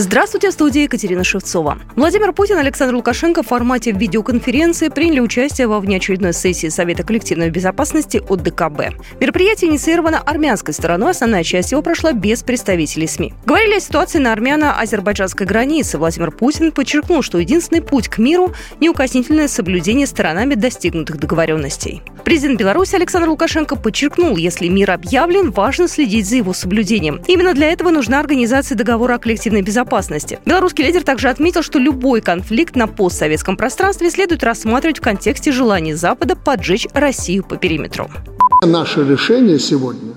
Здравствуйте, в студии Екатерина Шевцова. Владимир Путин и Александр Лукашенко в формате видеоконференции приняли участие во внеочередной сессии Совета коллективной безопасности от ДКБ. Мероприятие инициировано армянской стороной, основная часть его прошла без представителей СМИ. Говорили о ситуации на армяно-азербайджанской границе. Владимир Путин подчеркнул, что единственный путь к миру – неукоснительное соблюдение сторонами достигнутых договоренностей. Президент Беларуси Александр Лукашенко подчеркнул, если мир объявлен, важно следить за его соблюдением. Именно для этого нужна организация договора о коллективной безопасности безопасности. Белорусский лидер также отметил, что любой конфликт на постсоветском пространстве следует рассматривать в контексте желания Запада поджечь Россию по периметру. Наши решения сегодня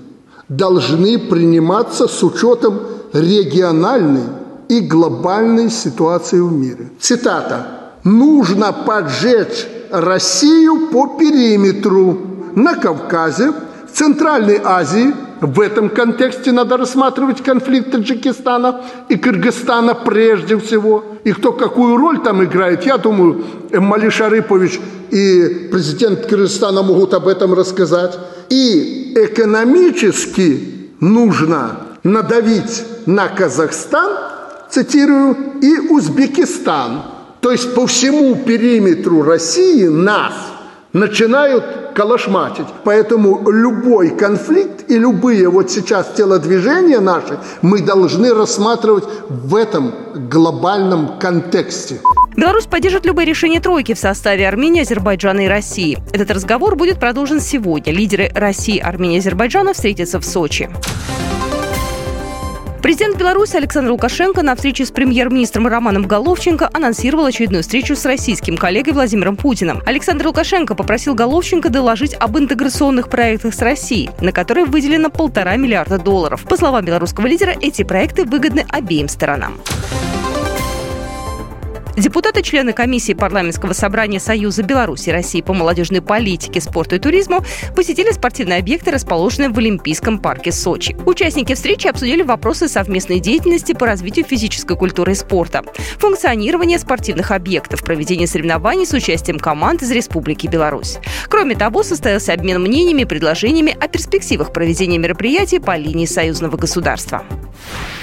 должны приниматься с учетом региональной и глобальной ситуации в мире. Цитата. «Нужно поджечь Россию по периметру на Кавказе, в Центральной Азии, в этом контексте надо рассматривать конфликт Таджикистана и Кыргызстана прежде всего. И кто какую роль там играет, я думаю, Мали Шарыпович и президент Кыргызстана могут об этом рассказать. И экономически нужно надавить на Казахстан, цитирую, и Узбекистан. То есть по всему периметру России нас начинают калашматить. Поэтому любой конфликт и любые вот сейчас телодвижения наши мы должны рассматривать в этом глобальном контексте. Беларусь поддержит любые решения тройки в составе Армении, Азербайджана и России. Этот разговор будет продолжен сегодня. Лидеры России, Армении и Азербайджана встретятся в Сочи. Президент Беларуси Александр Лукашенко на встрече с премьер-министром Романом Головченко анонсировал очередную встречу с российским коллегой Владимиром Путиным. Александр Лукашенко попросил Головченко доложить об интеграционных проектах с Россией, на которые выделено полтора миллиарда долларов. По словам белорусского лидера, эти проекты выгодны обеим сторонам. Депутаты, члены комиссии парламентского собрания Союза Беларуси и России по молодежной политике, спорту и туризму посетили спортивные объекты, расположенные в Олимпийском парке Сочи. Участники встречи обсудили вопросы совместной деятельности по развитию физической культуры и спорта, функционирование спортивных объектов, проведение соревнований с участием команд из Республики Беларусь. Кроме того, состоялся обмен мнениями и предложениями о перспективах проведения мероприятий по линии союзного государства.